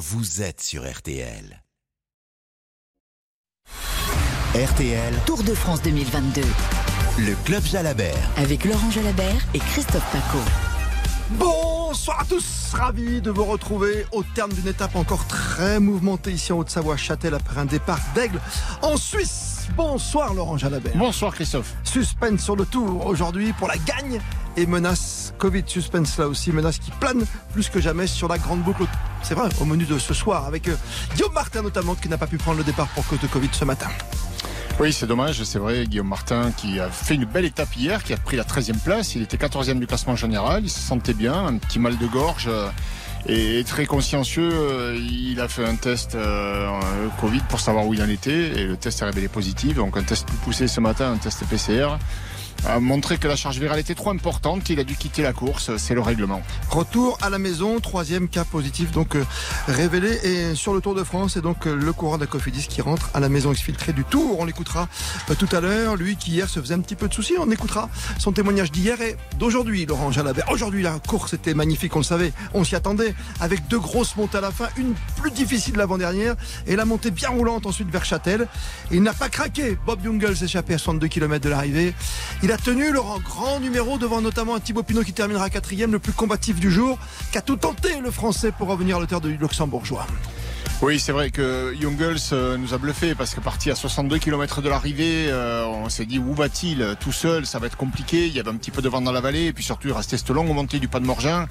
vous êtes sur RTL. RTL, Tour de France 2022 le club Jalabert. avec Laurent Jalabert et Christophe Paco. Bonsoir à tous, ravi de vous retrouver au terme d'une étape encore très mouvementée ici en Haute-Savoie, Châtel, après un départ d'aigle en Suisse. Bonsoir Laurent Jalabert. Bonsoir Christophe. Suspense sur le tour aujourd'hui pour la gagne et menace Covid suspense là aussi, menace qui plane plus que jamais sur la grande boucle. C'est vrai, au menu de ce soir avec euh, Guillaume Martin notamment qui n'a pas pu prendre le départ pour cause de Covid ce matin. Oui, c'est dommage, c'est vrai. Guillaume Martin qui a fait une belle étape hier, qui a pris la 13e place. Il était 14e du classement général. Il se sentait bien, un petit mal de gorge. euh, Et très consciencieux, euh, il a fait un test euh, Covid pour savoir où il en était et le test est révélé positif. Donc un test poussé ce matin, un test PCR, a montré que la charge virale était trop importante. Il a dû quitter la course, c'est le règlement. Retour à la maison, troisième cas positif donc euh, révélé et sur le Tour de France et donc euh, le coureur de la Cofidis qui rentre à la maison exfiltrée du Tour. On l'écoutera euh, tout à l'heure. Lui qui hier se faisait un petit peu de soucis, on écoutera son témoignage d'hier et d'aujourd'hui. Laurent Jalabert. Aujourd'hui la course était magnifique, on le savait, on s'y attendait avec deux grosses montées à la fin, une plus difficile l'avant-dernière et la montée bien roulante ensuite vers Châtel. Il n'a pas craqué. Bob Jungels s'échappait à 62 km de l'arrivée. A tenu le grand numéro devant notamment un Thibaut Pinot qui terminera quatrième, le plus combatif du jour, qui a tout tenté le français pour revenir à l'auteur du luxembourgeois. Oui, c'est vrai que Jungels euh, nous a bluffé parce que parti à 62 km de l'arrivée, euh, on s'est dit où va-t-il? Tout seul, ça va être compliqué. Il y avait un petit peu de vent dans la vallée et puis surtout il restait cette longue montée du pas de Morgin.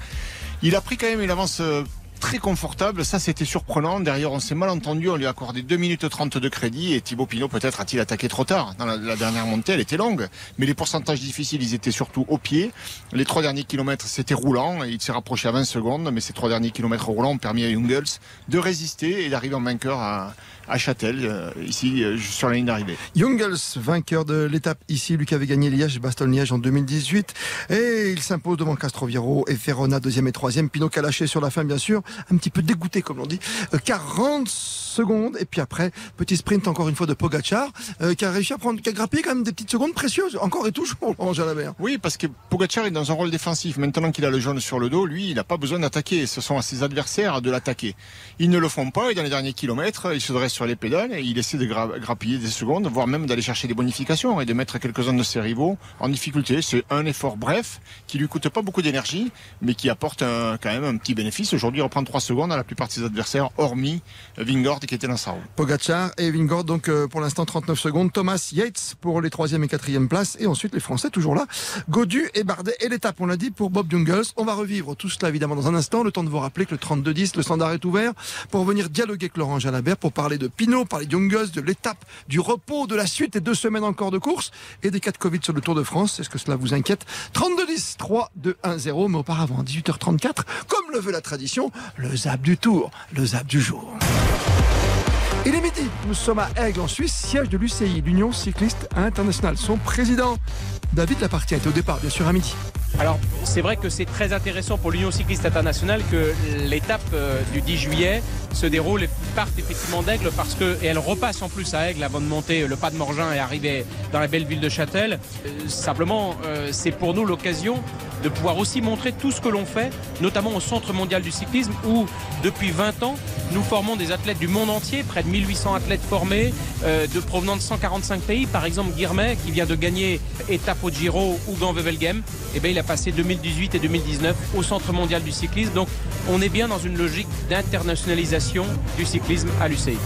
Il a pris quand même une avance euh, très confortable, ça c'était surprenant. Derrière on s'est mal entendu, on lui a accordé 2 minutes 30 de crédit et Thibaut Pinot peut-être a-t-il attaqué trop tard? La, dernière montée elle était longue, mais les pourcentages difficiles ils étaient surtout au pied. Les trois derniers kilomètres c'était roulant il s'est rapproché à 20 secondes, mais ces trois derniers kilomètres roulants ont permis à Jungels de résister et d'arriver en vainqueur à, à Châtel, euh, ici euh, sur la ligne d'arrivée. Jungels, vainqueur de l'étape ici, qui avait gagné Liège, Bastogne-Liège en 2018. Et il s'impose devant Castroviro et Ferrona, deuxième et troisième. Pinot lâché sur la fin, bien sûr. Un petit peu dégoûté, comme l'on dit. Euh, 40 secondes. Et puis après, petit sprint encore une fois de Pogachar, euh, qui a réussi à prendre, qui a quand même des petites secondes précieuses. Encore et toujours, Laurent Jalabert. Oui, parce que Pogacar est dans un rôle défensif. Maintenant qu'il a le jaune sur le dos, lui, il n'a pas besoin d'attaquer. Ce sont à ses adversaires de l'attaquer. Ils ne le font pas et dans les derniers kilomètres, il se dresse sur les pédales et il essaie de gra- grappiller des secondes, voire même d'aller chercher des bonifications et de mettre quelques-uns de ses rivaux en difficulté. C'est un effort bref qui lui coûte pas beaucoup d'énergie, mais qui apporte quand même un petit bénéfice. Aujourd'hui, il reprend 3 secondes à la plupart de ses adversaires, hormis Vingord qui était dans sa roue. Pogachar et Vingord, donc euh, pour l'instant 39 secondes. Thomas Yates pour les troisième et quatrième places. Et ensuite les Français toujours là. Godu et Bardet. Et l'étape, on l'a dit, pour Bob Jungels. On va revivre tout cela évidemment dans un instant. Le temps de vous rappeler que le 32-10, le standard est ouvert pour venir dialoguer avec Laurent Jalabert, pour parler de Pinot, parler de Jungels, de l'étape, du repos, de la suite et deux semaines encore de course et des cas de Covid sur le Tour de France. Est-ce que cela vous inquiète 32-10, 3, 2, 1, 0. Mais auparavant, à 18h34, comme le veut la tradition, le zap du Tour, le zap du jour. Il est midi, nous sommes à Aigle en Suisse, siège de l'UCI, l'Union Cycliste Internationale. Son président, David Lapartie, était au départ, bien sûr, à midi. Alors, c'est vrai que c'est très intéressant pour l'Union cycliste internationale que l'étape euh, du 10 juillet se déroule et parte effectivement d'Aigle parce que, et elle repasse en plus à Aigle avant de monter le pas de Morgin et arriver dans la belle ville de Châtel. Euh, simplement, euh, c'est pour nous l'occasion de pouvoir aussi montrer tout ce que l'on fait, notamment au Centre mondial du cyclisme où, depuis 20 ans, nous formons des athlètes du monde entier, près de 1800 athlètes formés, de provenant de 145 pays. Par exemple, Guirmet, qui vient de gagner étape au Giro ou dans Wevelgem, eh bien, il a passé 2018 et 2019 au Centre mondial du cyclisme. Donc, on est bien dans une logique d'internationalisation du cyclisme à l'UCI.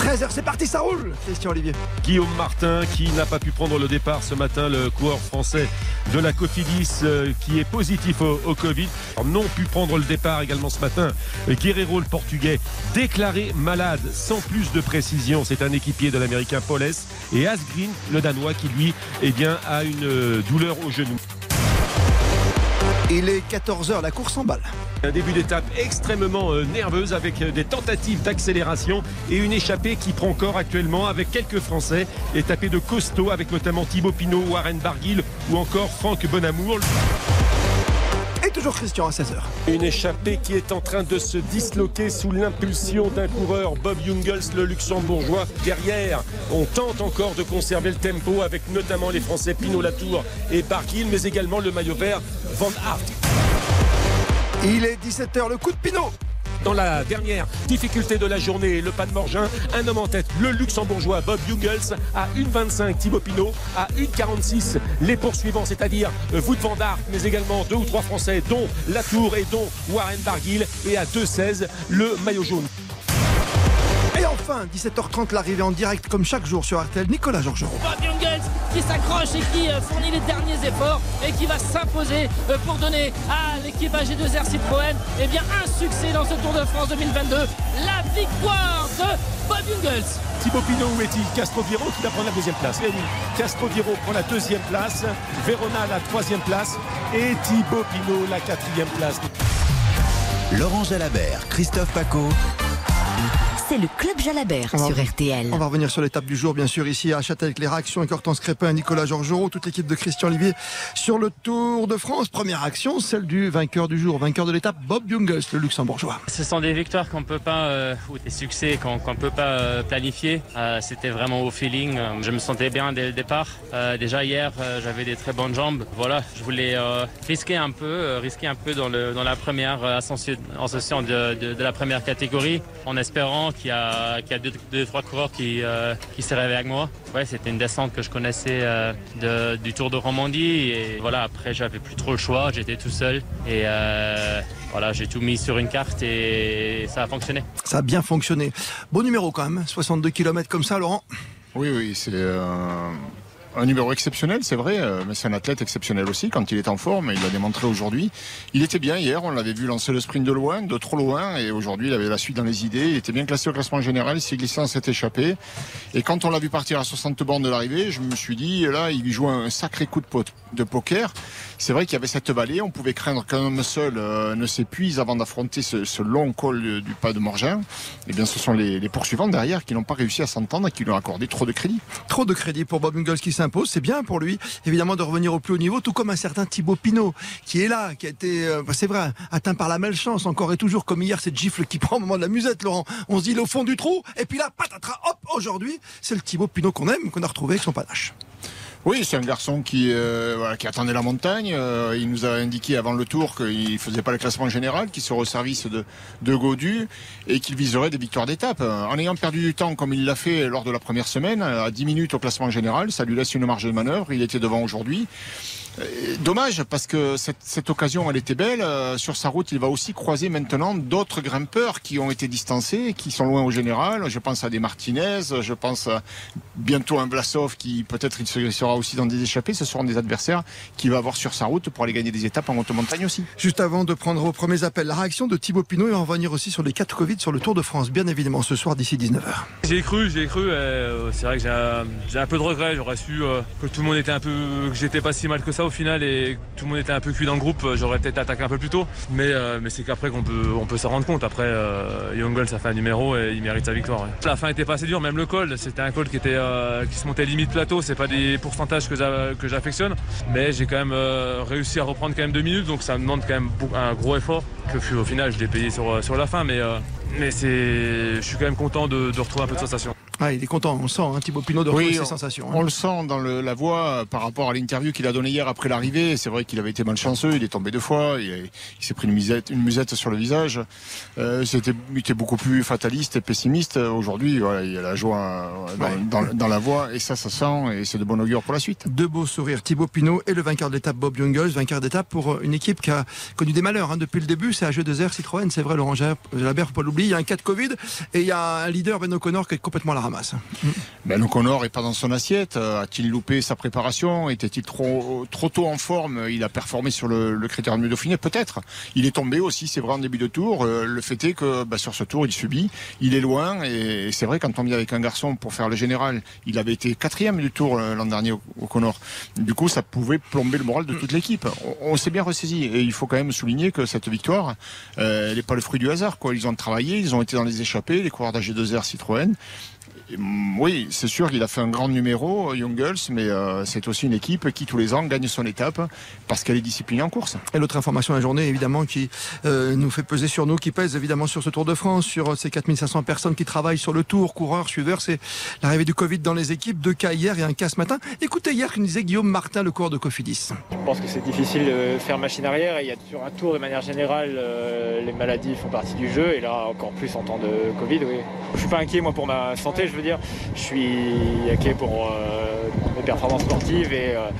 13h, c'est parti, ça roule Christian Olivier. Guillaume Martin qui n'a pas pu prendre le départ ce matin, le coureur français de la Cofidis euh, qui est positif au, Covid. Alors, non pu prendre le départ également ce matin. Guerrero, le portugais, déclaré malade sans plus de précision. C'est un équipier de l'américain Paul S. Et Asgreen, le danois, qui lui eh bien, a une euh, douleur au genou. Il est 14h, la course en balle. Un début d'étape extrêmement euh, nerveuse avec euh, des tentatives d'accélération et une échappée qui prend corps actuellement avec quelques Français. Étape de costaud avec notamment Thibaut Pinot, Warren Barguil ou encore Franck Bonamour. Toujours Christian à 16h. Une échappée qui est en train de se disloquer sous l'impulsion d'un coureur, Bob Jungels, le luxembourgeois. Derrière, on tente encore de conserver le tempo avec notamment les Français Pinot Latour et Barguil, mais également le maillot vert Van Aert. Il est 17h, le coup de Pinot. Dans la dernière difficulté de la journée. Le pas de Morgin, un homme en tête, le luxembourgeois Bob Jungels à 1,25 Thibaut Pinot, à 1,46 les poursuivants, c'est-à-dire Wout van Aert, mais également deux ou trois Français, dont Latour et dont Warren Barguil, et à 2,16 le maillot jaune. Et enfin, 17h30, l'arrivée en direct comme chaque jour sur RTL, Nicolas Georgerot. Bob Jungels qui s'accroche et qui euh, fournit les derniers efforts et qui va s'imposer euh, pour donner à l'équipe AG2R Citroën eh bien, un succès dans ce Tour de France 2022. La victoire de Bob Jungels. Thibaut Pinot, où est-il Castroviro qui va prendre la deuxième place? Et oui, Castroviro prend la deuxième place, Verona la troisième place et Thibaut Pinot la quatrième place. Laurent Jalabert, Christophe Paco. C'est le Club Jalabert On va- sur RTL. On va revenir sur l'étape du jour, bien sûr, ici à Châtel avec les réactions avec Hortense Crépin, Nicolas Georgerot, toute l'équipe de Christian Olivier sur le Tour de France. Première action, celle du vainqueur du jour, vainqueur de l'étape, Bob Jungels, le luxembourgeois. Ce sont des victoires qu'on peut pas, euh, ou des succès qu'on qu'on peut pas euh, planifier. Euh, C'était vraiment au feeling. Je me sentais bien dès le départ. Euh, déjà hier, euh, j'avais des très bonnes jambes. Voilà, je voulais euh, risquer un peu, euh, risquer un peu dans, le, dans la première ascension, ascension de, de- de la première catégorie, en espérant qu'il y a, qu'il y a deux, deux, trois coureurs qui, euh, qui se réveillent avec moi. Ouais, c'était une descente que je connaissais euh, de- du Tour de Romandie et voilà. Après, j'avais plus trop le choix. J'étais tout seul et euh, voilà, j'ai tout mis sur une carte et ça a fonctionné. Ça a bien fonctionné. Bon numéro quand même, 62 km comme ça, Laurent. Oui, oui, c'est euh, un numéro exceptionnel, c'est vrai, euh, mais c'est un athlète exceptionnel aussi quand il est en forme, il l'a démontré aujourd'hui. Il était bien hier, on l'avait vu lancer le sprint de loin, de trop loin, et aujourd'hui il avait la suite dans les idées, il était bien classé au classement général, il s'est glissé, s'est échappé. Et quand on l'a vu partir à 60 bornes de l'arrivée, je me suis dit, là, il joue un sacré coup de, de poker. C'est vrai qu'il y avait cette vallée, on pouvait craindre qu'un homme seul euh, ne s'épuise avant d'affronter ce, long col du pas de Morgin. Et bien ce sont les, poursuivants derrière qui n'ont pas réussi à s'entendre et qui lui ont accordé trop de crédit. Trop de crédit pour Bob Jungels qui C'est bien pour lui, évidemment, de revenir au plus haut niveau, tout comme un certain Thibaut Pinot, qui est là, qui a été, euh, c'est vrai, atteint par la malchance, encore et toujours, comme hier, cette gifle qui prend au moment de la musette, Laurent. On se dit, il est au fond du trou, et puis là, patatras, hop, aujourd'hui, c'est le Thibaut Pinot qu'on aime, qu'on a retrouvé avec son panache. Oui, c'est un garçon qui, euh, qui attendait la montagne. Euh, il nous a indiqué avant le tour qu'il faisait pas le classement général, qu'il serait au service de, de Godu et qu'il viserait des victoires d'étape. En ayant perdu du temps comme il l'a fait lors de la première semaine, à 10 minutes au classement général, ça lui laisse une marge de manœuvre. Il était devant aujourd'hui. Euh, Dommage parce que cette, cette occasion elle était belle. Euh, sur sa route, il va aussi croiser maintenant d'autres grimpeurs qui ont été distancés, qui sont loin au général. Je pense à des Martinez, je pense à bientôt un Vlasov qui peut-être il se- il sera aussi dans des échappées. Ce seront des adversaires qu'il va avoir sur sa route pour aller gagner des étapes en haute montagne aussi. Juste avant de prendre vos premiers appels, la réaction de Thibaut Pinot et on va revenir aussi sur les 4 Covid sur le Tour de France, bien évidemment, ce soir d'ici 19h. J'y ai cru, j'y ai cru. euh, c'est vrai que j'ai un, j'ai un peu de regret. J'aurais su euh, que tout le monde était un peu, que j'étais pas si mal que ça au final et tout le monde était un peu cuit dans le groupe. euh, J'aurais peut-être attaqué un peu plus tôt. Mais, euh, mais c'est qu'après qu'on peut, on peut s'en rendre compte. Après, euh, Youngles ça fait un numéro et il mérite sa victoire. La fin était pas assez dure, même le col. C'était un col qui était, euh, qui se montait limite plateau. C'est pas des pourcentages que j'a- que j'affectionne, mais j'ai quand même réussi à reprendre quand même deux minutes. Donc ça me demande quand même un gros effort que au final je l'ai payé sur, la fin. Mais, je suis quand même content de retrouver un peu de sensation. Ah, il est content, on sent, hein, Thibaut Pinot, de retrouver ses sensations. hein. On le sent dans le- la voix euh, par rapport à l'interview qu'il a donnée hier après l'arrivée. C'est vrai qu'il avait été malchanceux, il est tombé deux fois, il, il s'est pris une musette, une musette sur le visage. Euh, c'était, il était beaucoup plus fataliste et pessimiste. Aujourd'hui, voilà, il y a la joie euh, dans, Ouais. dans- dans la voix et ça, ça sent et c'est de bon augure pour la suite. Deux beaux sourires, Thibaut Pinot et le vainqueur de l'étape Bob Jungels, vainqueur d'étape pour une équipe qui a connu des malheurs hein, depuis le début. C'est AG2R Citroën, c'est vrai, Laurent Jalabert, faut pas l'oublier. Il y a un cas de Covid et il y a un leader, Ben O'Connor, qui est complètement à la Ben, O'Connor est pas dans son assiette. Euh, A-t-il loupé sa préparation? Était-il trop, trop tôt en forme? Il a performé sur le, le critérium du Dauphiné Peut-être. Il est tombé aussi, c'est vrai, en début de tour. Euh, le fait est que ben, sur ce tour, il subit. Il est loin. Et, c'est vrai, quand on vient avec un garçon pour faire le général, il avait été quatrième du tour euh, l'an dernier, O'Connor. Du coup, ça pouvait plomber le moral de toute l'équipe. On, s'est bien ressaisi. Et il faut quand même souligner que cette victoire, elle n'est pas le fruit du hasard. Ils ont travaillé, ils ont été dans les échappées, les coureurs d'AG2R Citroën. Mm, oui, c'est sûr qu'il a fait un grand numéro, Young Girls, mais euh, c'est aussi une équipe qui tous les ans gagne son étape parce qu'elle est disciplinée en course. Et l'autre information de la journée, évidemment, qui euh, nous fait peser sur nous, qui pèse évidemment sur ce Tour de France, sur ces 4500 personnes qui travaillent sur le Tour, coureurs, suiveurs, c'est l'arrivée du Covid dans les équipes. Deux cas hier et un cas ce matin. Écoutez hier que nous disait Guillaume Martin, le coureur de Cofidis. Je pense que c'est difficile de faire machine arrière et il y a sur un Tour de manière générale, euh, les maladies font partie du jeu et là encore plus en temps de Covid. Oui. Je suis pas inquiet moi pour ma santé, je veux dire. Je suis inquiet pour euh, mes performances sportives et, euh,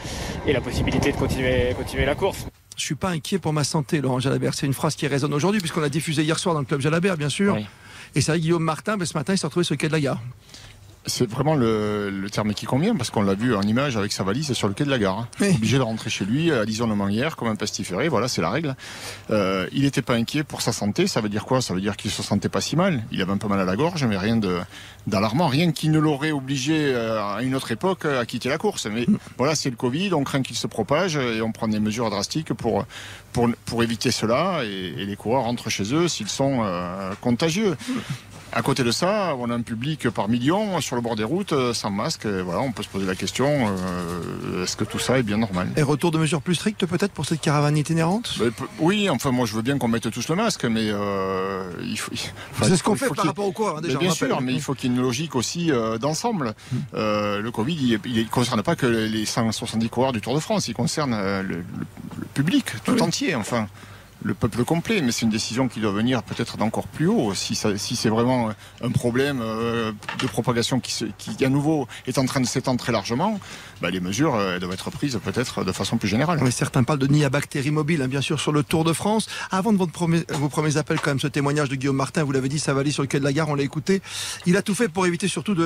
et, la possibilité de continuer, continuer la course. Je suis pas inquiet pour ma santé, Laurent Jalabert. C'est une phrase qui résonne aujourd'hui, puisqu'on l'a diffusé hier soir dans le club Jalabert, bien sûr. Oui. Et c'est vrai, Guillaume Martin, mais ce matin, il s'est retrouvé sur le quai de la gare. C'est vraiment le, le, terme qui convient parce qu'on l'a vu en image avec sa valise sur le quai de la gare. Hein. Oui. Obligé de rentrer chez lui à l'isolement hier comme un pestiféré. Voilà, c'est la règle. Euh, il n'était pas inquiet pour sa santé. Ça veut dire quoi? Ça veut dire qu'il se sentait pas si mal. Il avait un peu mal à la gorge, mais rien d'alarmant, rien qui ne l'aurait obligé euh, à une autre époque à quitter la course. Mais voilà, c'est le Covid. On craint qu'il se propage et on prend des mesures drastiques pour pour, pour éviter cela. Et, et les coureurs rentrent chez eux s'ils sont euh, contagieux. À côté de ça, on a un public par millions sur le bord des routes, sans masque. Voilà, on peut se poser la question euh, est-ce que tout ça est bien normal? Et retour de mesures plus strictes peut-être pour cette caravane itinérante? Mais, Oui, enfin moi je veux bien qu'on mette tous le masque, mais euh, il faut. C'est ce qu'on fait par rapport au corps, hein, déjà. Mais bien sûr, mais il faut qu'il y ait une logique aussi euh, d'ensemble. Euh, le Covid, il ne concerne pas que les 170 coureurs du Tour de France, il concerne le, le, le, public tout oui. entier, enfin le peuple complet, mais c'est une décision qui doit venir peut-être d'encore plus haut. Si, si c'est vraiment un problème euh, de propagation qui, se, qui, à nouveau, est en train de s'étendre très largement, bah, les mesures euh, doivent être prises peut-être de façon plus générale. Certains parlent de nid à bactéries mobiles, hein, bien sûr, sur le Tour de France. Avant de votre premier, vos premiers appels, quand même, ce témoignage de Guillaume Martin, vous l'avez dit, ça valait sur le quai de la gare, on l'a écouté. Il a tout fait pour éviter surtout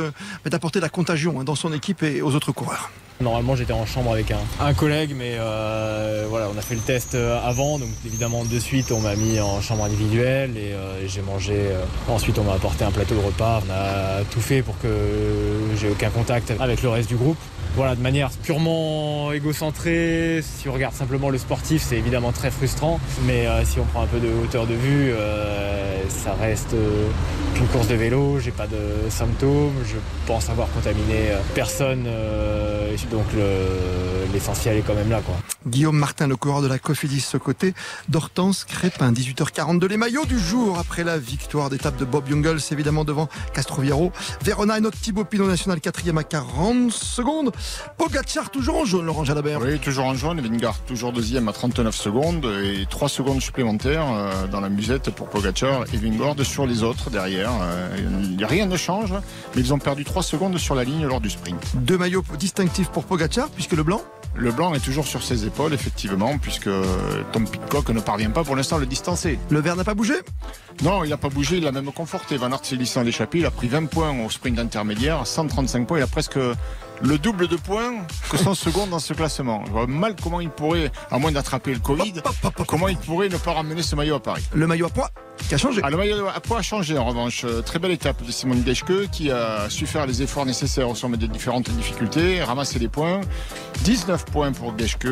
d'apporter la contagion hein, dans son équipe et aux autres coureurs. Normalement, j'étais en chambre avec un, un collègue, mais euh, voilà, on a fait le test avant, donc évidemment de suite, on m'a mis en chambre individuelle et euh, j'ai mangé. Euh, ensuite, on m'a apporté un plateau de repas. On a tout fait pour que j'ai aucun contact avec le reste du groupe. Voilà, de manière purement égocentrée, si on regarde simplement le sportif, c'est évidemment très frustrant. Mais euh, si on prend un peu de hauteur de vue, ça reste qu'une course de vélo. J'ai pas de symptômes. Je pense avoir contaminé personne. donc l'essentiel est quand même là. Quoi. Guillaume Martin, le coureur de la Cofidis, ce côté d'Hortense Crépin. 18h42, les maillots du jour après la victoire d'étape de Bob Jungels, évidemment devant Castroviero. Verona et notre Thibaut Pinot National, quatrième à 40 secondes. Pogacar toujours en jaune, Laurent Jalabert. Oui, toujours en jaune. Vingard toujours deuxième à 39 secondes et 3 secondes supplémentaires euh, dans la musette pour Pogacar et Vingard sur les autres derrière. Euh, rien ne change, mais ils ont perdu 3 secondes sur la ligne lors du sprint. Deux maillots distinctifs pour Pogacar, puisque le blanc? Le blanc est toujours sur ses épaules, effectivement, puisque Tom Pitcock ne parvient pas pour l'instant à le distancer. Le vert n'a pas bougé? Non, il n'a pas bougé, il a même conforté. Van Aert s'est glissé en l'échappée, il a pris 20 points au sprint intermédiaire, 135 points, il a presque le double de points que son second dans ce classement. Je vois mal comment il pourrait, à moins d'attraper le Covid, hop, hop, hop, comment il pourrait ne pas ramener ce maillot à Paris. Le maillot à poids qui a changé. Ah, le maillot à poids a changé en revanche. Très belle étape de Simone Geschke qui a su faire les efforts nécessaires au sommet des différentes difficultés, ramasser les points. 19 points pour Geschke,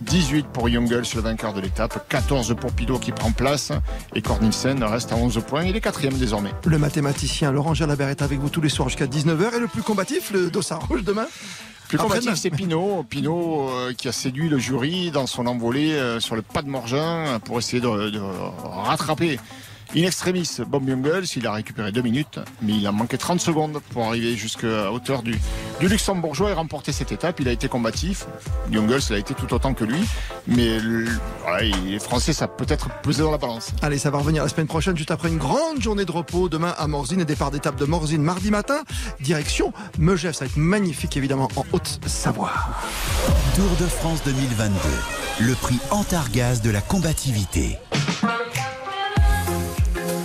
18 pour Jungels, le vainqueur de l'étape, 14 pour Pido qui prend place et Cornilsen reste à 11 points. Il est quatrième désormais. Le mathématicien Laurent Jalabert est avec vous tous les soirs jusqu'à 19h et le plus combatif, le dossard rouge demain plus combatif, c'est Pinot. Pinot euh, qui a séduit le jury dans son envolée euh, sur le pas de Morgin pour essayer de, de rattraper In extremis, Bob Jungels, il a récupéré deux minutes, mais il a manqué 30 secondes pour arriver jusqu'à hauteur du, du Luxembourgeois et remporter cette étape. Il a été combatif. Jungels, il a été tout autant que lui, mais le, voilà, les Français, ça peut être pesé dans la balance. Allez, ça va revenir la semaine prochaine, juste après une grande journée de repos. Demain à Morzine et départ d'étape de Morzine mardi matin. Direction Megève, ça va être magnifique évidemment en Haute-Savoie. Tour de France 2022, le prix Antargaz de la combativité.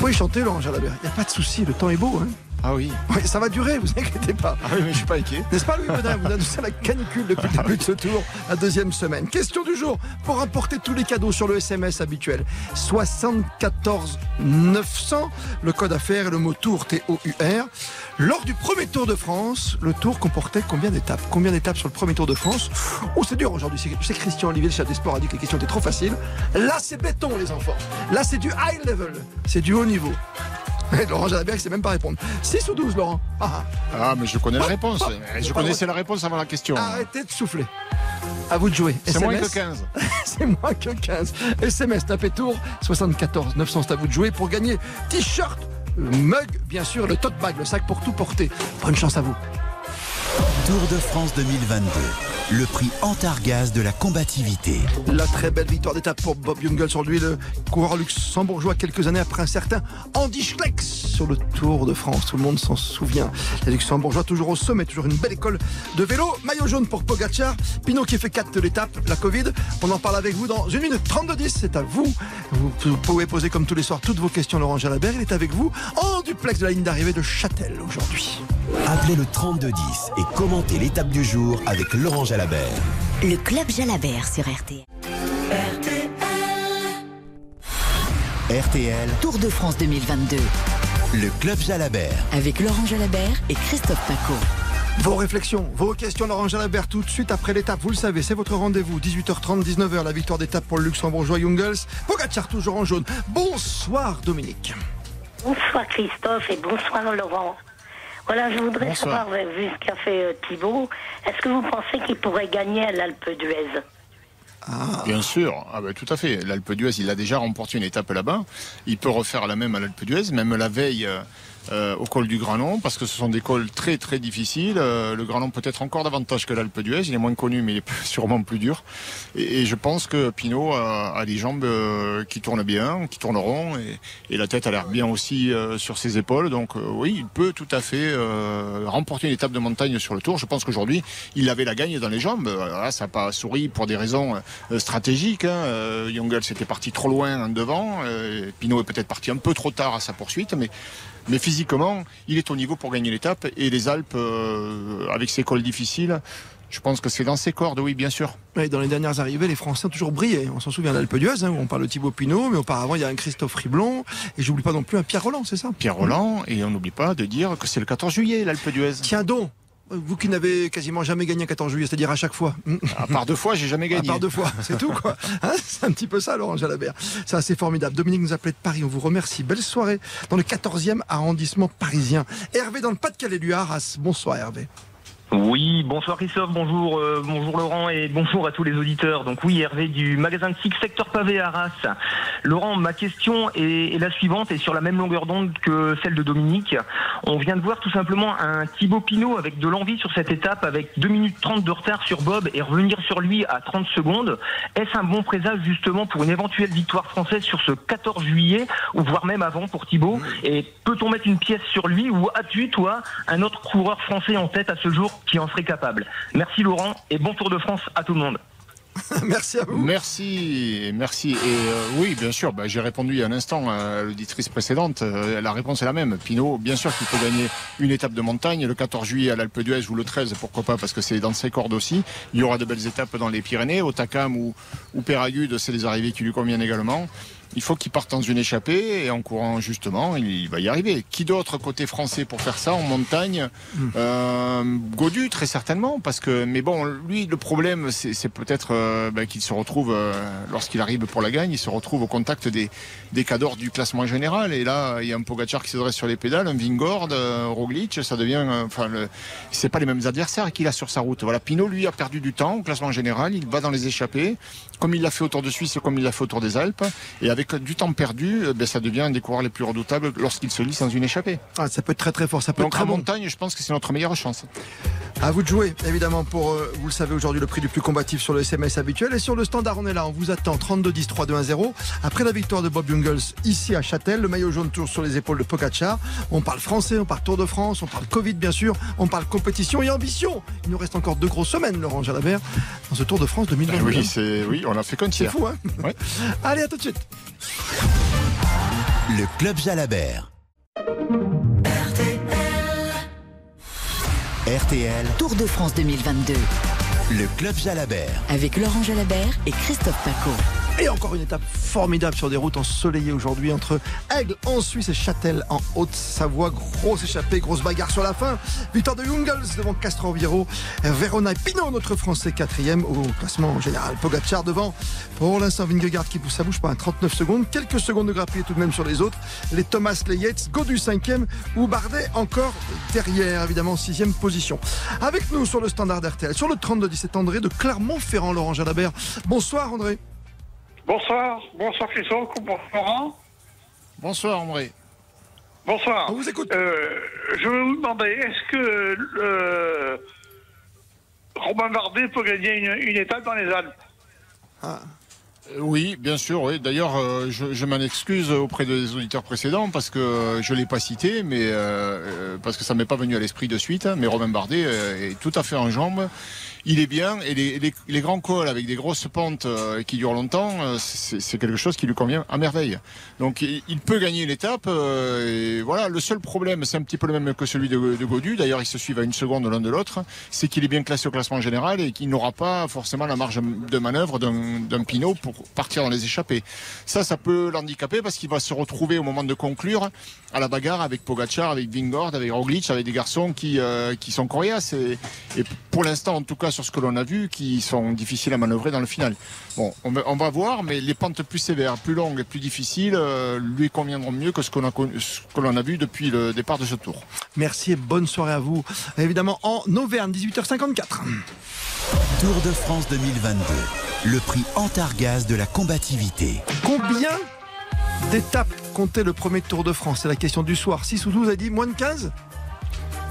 Pouvez chanter, Laurent Jalabert. Il n'y a pas de souci, le temps est beau. Hein ah oui. oui. Ça va durer, vous inquiétez pas. Ah oui, mais je suis pas inquiet. N'est-ce pas, Louis Bedin Vous annoncez la canicule depuis le début de ce tour, la deuxième semaine. Question du jour pour apporter tous les cadeaux sur le SMS habituel. 74 900, le code affaires et le mot tour T-O-U-R. Lors du premier Tour de France, le tour comportait combien d'étapes? Combien d'étapes sur le premier Tour de France? Oh, c'est dur aujourd'hui. C'est Christian Olivier, le chef des sports, a dit que les questions étaient trop faciles. Là, c'est béton, les enfants. Là, c'est du high level. C'est du haut niveau. Et Laurent Jalabert, sait même pas répondre. 6 ou 12, Laurent ah, ah, mais je connais la réponse. Je connaissais la réponse avant la question. Arrêtez de souffler. À vous de jouer. C'est moins que 15. c'est moins que 15. SMS, tapez tour 74 900, c'est à vous de jouer pour gagner t-shirt, mug, bien sûr, le tote bag, le sac pour tout porter. Bonne chance à vous. Tour de France 2022 le prix Antargaz de la combativité. La très belle victoire d'étape pour Bob Jungels sur lui, le coureur luxembourgeois, quelques années après un certain Andy Schleck sur le Tour de France. Tout le monde s'en souvient. Les luxembourgeois toujours au sommet, toujours une belle école de vélo. Maillot jaune pour Pogacar. Pinot qui fait 4 de l'étape, la Covid. On en parle avec vous dans une minute 32-10. C'est à vous. Vous pouvez poser comme tous les soirs toutes vos questions. Laurent Jalabert, il est avec vous en duplex de la ligne d'arrivée de Châtel aujourd'hui. Appelez le 3210 et commentez l'étape du jour avec Laurent Jalabert. Le club Jalabert sur RTL. RTL. Tour de France 2022. Le club Jalabert. Avec Laurent Jalabert et Christophe Paco. Vos réflexions, vos questions, Laurent Jalabert, tout de suite après l'étape. Vous le savez, c'est votre rendez-vous. 18h30, 19h, la victoire d'étape pour le luxembourgeois Jungels. Pogacar toujours en jaune. Bonsoir, Dominique. Bonsoir, Christophe, et bonsoir, Laurent. Voilà, je voudrais savoir, vu ce qu'a fait euh, Thibault, est-ce que vous pensez qu'il pourrait gagner à l'Alpe d'Huez? Ah. Bien sûr, ah ben, tout à fait. L'Alpe d'Huez, il a déjà remporté une étape là-bas. Il peut refaire la même à l'Alpe d'Huez, même la veille. Euh, euh, au col du Granon parce que ce sont des cols très très difficiles. Euh, le Granon peut-être encore davantage que l'Alpe d'Huez, il est moins connu mais il est sûrement plus dur. Et, je pense que Pinot a, des jambes euh, qui tournent bien, qui tourneront et, et la tête a l'air bien aussi sur ses épaules. Donc oui, il peut tout à fait remporter une étape de montagne sur le Tour. Je pense qu'aujourd'hui il avait la gagne dans les jambes. Là, ça n'a pas souri pour des raisons stratégiques. Hein. Jungels était parti trop loin en devant. Pinot est peut-être parti un peu trop tard à sa poursuite, mais mais physiquement, il est au niveau pour gagner l'étape. Et les Alpes, euh, avec ses cols difficiles, je pense que c'est dans ses cordes, oui, bien sûr. dans les dernières arrivées, les Français ont toujours brillé. On s'en souvient d'Alpe d'Huez, hein, où on parle de Thibaut Pinot, mais auparavant, il y a un Christophe Riblon, et j'oublie pas non plus un Pierre Roland, c'est ça? Pierre Roland, et on n'oublie pas de dire que c'est le 14 juillet, l'Alpe d'Huez. Tiens donc vous qui n'avez quasiment jamais gagné un 14 juillet, c'est-à-dire à chaque fois. À part deux fois, j'ai jamais gagné. À part deux fois, c'est tout quoi. Hein, c'est un petit peu ça, Laurent Jalabert. C'est formidable. Dominique nous appelait de Paris. On vous remercie. Belle soirée dans le 14e arrondissement parisien. Hervé dans le Pas-de-Calais du Arras. Bonsoir Hervé. Oui, bonsoir Christophe, bonjour, euh, bonjour Laurent et bonjour à tous les auditeurs. Donc oui, Hervé du magasin de Six Secteur Pavé à Arras. Laurent, ma question est, la suivante et sur la même longueur d'onde que celle de Dominique. On vient de voir tout simplement un Thibaut Pinot avec de l'envie sur cette étape, avec 2 minutes 30 de retard sur Bob et revenir sur lui à 30 secondes. Est-ce un bon présage justement pour une éventuelle victoire française sur ce 14 juillet ou voire même avant pour Thibaut? Et peut-on mettre une pièce sur lui ou as-tu toi un autre coureur français en tête à ce jour? Qui en serait capable. Merci Laurent et bon Tour de France à tout le monde. merci à vous. Merci, merci. Et euh, oui, bien sûr, bah, j'ai répondu il y a un instant à l'auditrice précédente. Euh, la réponse est la même. Pinot, bien sûr qu'il peut gagner une étape de montagne le 14 juillet à l'Alpe d'Huez ou le 13, pourquoi pas, parce que c'est dans ses cordes aussi. Il y aura de belles étapes dans les Pyrénées, au Takam ou, ou Péragude, c'est des arrivées qui lui conviennent également il faut qu'il parte dans une échappée et en courant justement, il va y arriver. Qui d'autre côté français pour faire ça en montagne hmm. euh, Godu très certainement, parce que mais bon, lui le problème c'est peut-être euh, ben, qu'il se retrouve euh, lorsqu'il arrive pour la gagne, il se retrouve au contact des des cadors du classement général et là il y a un Pogacar qui se dresse sur les pédales, un Vingord, Roglic, ça devient enfin le, c'est pas les mêmes adversaires qu'il a sur sa route. Voilà, Pinot lui a perdu du temps au classement général, il va dans les échappées comme il l'a fait autour de Suisse et comme il l'a fait autour des Alpes et avec du temps perdu, euh, ben, ça devient un des coureurs les plus redoutables lorsqu'il se lisse dans une échappée. Ah, ça peut être très très fort. Ça peut Donc être très montagne, je pense que c'est notre meilleure chance. À vous de jouer, évidemment, pour, euh, vous le savez aujourd'hui, le prix du plus combatif sur le SMS habituel. Et sur le standard, on est là, on vous attend 32 10 3 2 1 0. Après la victoire de Bob Jungels ici à Châtel, le maillot jaune tour sur les épaules de Pogacar. On parle français, on parle Tour de France, on parle Covid bien sûr, on parle compétition et ambition. Il nous reste encore deux grosses semaines, Laurent Jalabert, dans ce Tour de France 2021. Oui, c'est, oui, on a fait comme C'est fou, hein? Allez, à tout de suite. Le Club Jalabert. RTL. Tour de France 2022. Le Club Jalabert. Avec Laurent Jalabert et Christophe Paco. Et encore une étape formidable sur des routes ensoleillées aujourd'hui entre Aigle en Suisse et Châtel en Haute-Savoie. Grosse échappée, grosse bagarre sur la fin. Victoire de Jungels devant Castro Viro. Verona et Pinot, notre Français quatrième au classement général. Pogacar devant. Pour l'instant, Vingegaard qui pousse sa bouche pas à 39 secondes. Quelques secondes de grappiller tout de même sur les autres. Les Thomas, les Yates, Godu cinquième ou Bardet encore derrière, évidemment, sixième position. Avec nous sur le standard RTL, sur le 32-17 André de Clermont-Ferrand, Laurent Jalabert. Bonsoir André. Bonsoir, bonsoir Christophe, bonsoir Laurent. Bonsoir André. Bonsoir. On vous écoute. Euh, je vais vous demander, est-ce que euh, Robin Bardet peut gagner une, une étape dans les Alpes? Euh, Oui, bien sûr. Oui. D'ailleurs, euh, je, je m'en excuse auprès des auditeurs précédents parce que je l'ai pas cité, mais euh, parce que ça m'est pas venu à l'esprit de suite. hein, mais Robin Bardet est tout à fait en jambes. Il est bien et les, grands cols avec des grosses pentes euh, qui durent longtemps, euh, c'est quelque chose qui lui convient à merveille. Donc il, peut gagner l'étape. euh, et voilà, le seul problème, c'est un petit peu le même que celui de, de Godu. D'ailleurs, ils se suivent à une seconde l'un de l'autre. C'est qu'il est bien classé au classement général et qu'il n'aura pas forcément la marge de manœuvre d'un Pinot pour partir dans les échappées. Ça, ça peut l'handicaper parce qu'il va se retrouver au moment de conclure à la bagarre avec Pogacar, avec Vingord, avec Roglic, avec des garçons qui, sont coriaces et pour l'instant, en tout cas sur ce que l'on a vu, qui sont difficiles à manœuvrer dans le final. Bon, on va, on va voir, mais les pentes plus sévères, plus longues et plus difficiles euh, lui conviendront mieux que ce a, que l'on a vu depuis le départ de ce tour. Merci et bonne soirée à vous. Évidemment en Auvergne, 18h54. Tour de France 2022. Le prix Antargaz de la combativité. Combien d'étapes comptait le premier Tour de France? C'est la question du soir. 6 ou 12 a dit moins de 15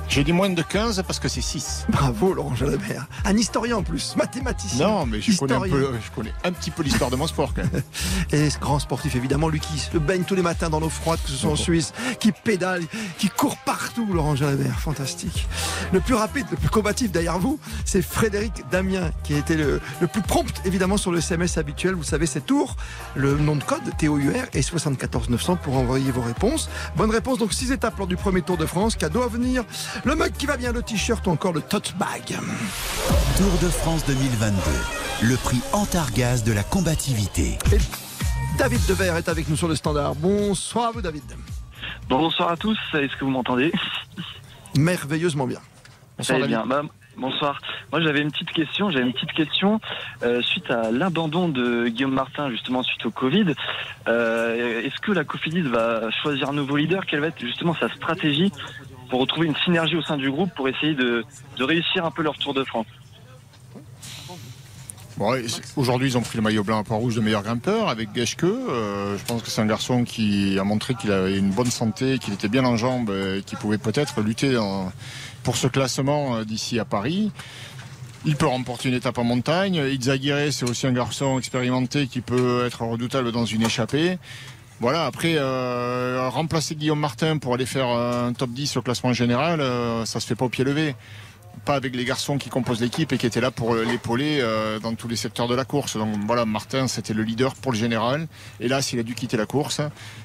J'ai dit moins de 15 parce que c'est 6. Bravo Laurent Jalabert. Un historien en plus, mathématicien. Non, mais je connais, un historien. peu, je connais un petit peu l'histoire de mon sport quand même. Et ce grand sportif, évidemment, lui qui se baigne tous les matins dans l'eau froide, que ce soit en Suisse, qui pédale, qui court partout, Laurent Jalabert. Fantastique. Le plus rapide, le plus combatif derrière vous, c'est Frédéric Damien, qui a été le, le plus prompt, évidemment, sur le SMS habituel. Vous savez, c'est Tour. Le nom de code, TOUR, et 74 900 pour envoyer vos réponses. Bonne réponse, donc 6 étapes lors du premier Tour de France. Cadeau à venir. Le mug qui va bien, le t-shirt ou encore le tote bag. Tour de France 2022. Le prix Antargaz de la combativité. Et David Devers est avec nous sur le standard. Bonsoir à vous, David. Bonsoir à tous, est-ce que vous m'entendez? Merveilleusement bien. Très bien. Bah, bonsoir. Moi j'avais une petite question. J'avais une petite question euh, suite à l'abandon de Guillaume Martin justement suite au Covid. Euh, Est-ce que la Cofidis va choisir un nouveau leader? Quelle va être justement sa stratégie? Pour retrouver une synergie au sein du groupe pour essayer de, réussir un peu leur Tour de France Aujourd'hui, ils ont pris le maillot blanc à Port-Rouge de meilleur grimpeur avec Geschke. Euh, je pense que c'est un garçon qui a montré qu'il avait une bonne santé, qu'il était bien en jambes, et qu'il pouvait peut-être lutter pour ce classement euh, d'ici à Paris. Il peut remporter une étape en montagne. Izaguirre, c'est aussi un garçon expérimenté qui peut être redoutable dans une échappée. Voilà, après, euh, remplacer Guillaume Martin pour aller faire un top 10 au classement général, euh, ça se fait pas au pied levé pas avec les garçons qui composent l'équipe et qui étaient là pour l'épauler euh, dans tous les secteurs de la course. Donc voilà, Martin, c'était le leader pour le général. Et là, s'il a dû quitter la course,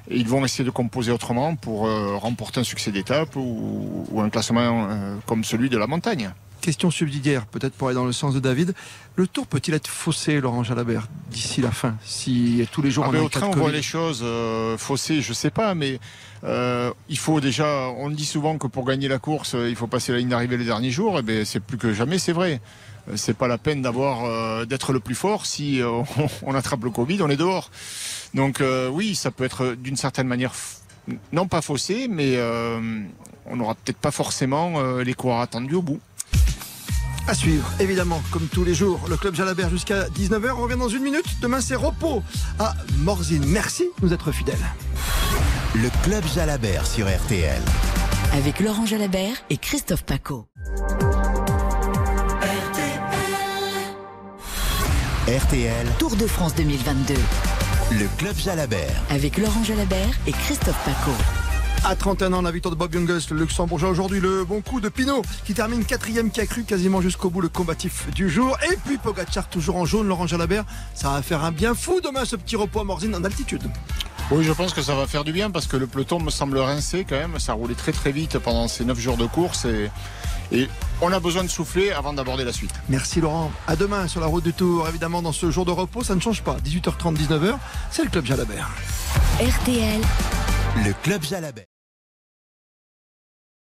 ils vont essayer de composer autrement pour euh, remporter un succès d'étape ou, un classement euh, comme celui de la montagne. Question subsidiaire, peut-être pour aller dans le sens de David. Le tour peut-il être faussé, Laurent Jalabert, d'ici la fin Si tous les jours Ah on ben, a au train, on voit les choses euh, faussées, je sais pas, mais euh, il faut déjà. On dit souvent que pour gagner la course, euh, il faut passer la ligne d'arrivée le dernier jour. Et ben, c'est plus que jamais, c'est vrai. C'est pas la peine d'avoir euh, d'être le plus fort si on, attrape le Covid, on est dehors. Donc oui, ça peut être d'une certaine manière non pas faussé, mais euh, on n'aura peut-être pas forcément euh, les coureurs attendus au bout. À suivre, évidemment, comme tous les jours, le Club Jalabert jusqu'à 19h. On revient dans une minute. Demain, c'est repos à Morzine. Merci de nous être fidèles. Le Club Jalabert sur RTL. Avec Laurent Jalabert et Christophe Paco. RTL, Tour de France 2022. le Club Jalabert. Avec Laurent Jalabert et Christophe Paco. À 31 ans, la victoire de Bob Jungels, le luxembourgeois aujourd'hui, le bon coup de Pinot qui termine quatrième, qui a cru quasiment jusqu'au bout le combatif du jour. Et puis Pogacar toujours en jaune, Laurent Jalabert. Ça va faire un bien fou demain ce petit repos à Morzine en altitude. Oui, je pense que ça va faire du bien parce que le peloton me semble rincé quand même. Ça roulait très très vite pendant ces 9 jours de course et, Et on a besoin de souffler avant d'aborder la suite. Merci Laurent. À demain sur la route du Tour. Évidemment, dans ce jour de repos, ça ne change pas. 18h30, 19h, c'est le Club Jalabert. RTL. Le Club Jalabert.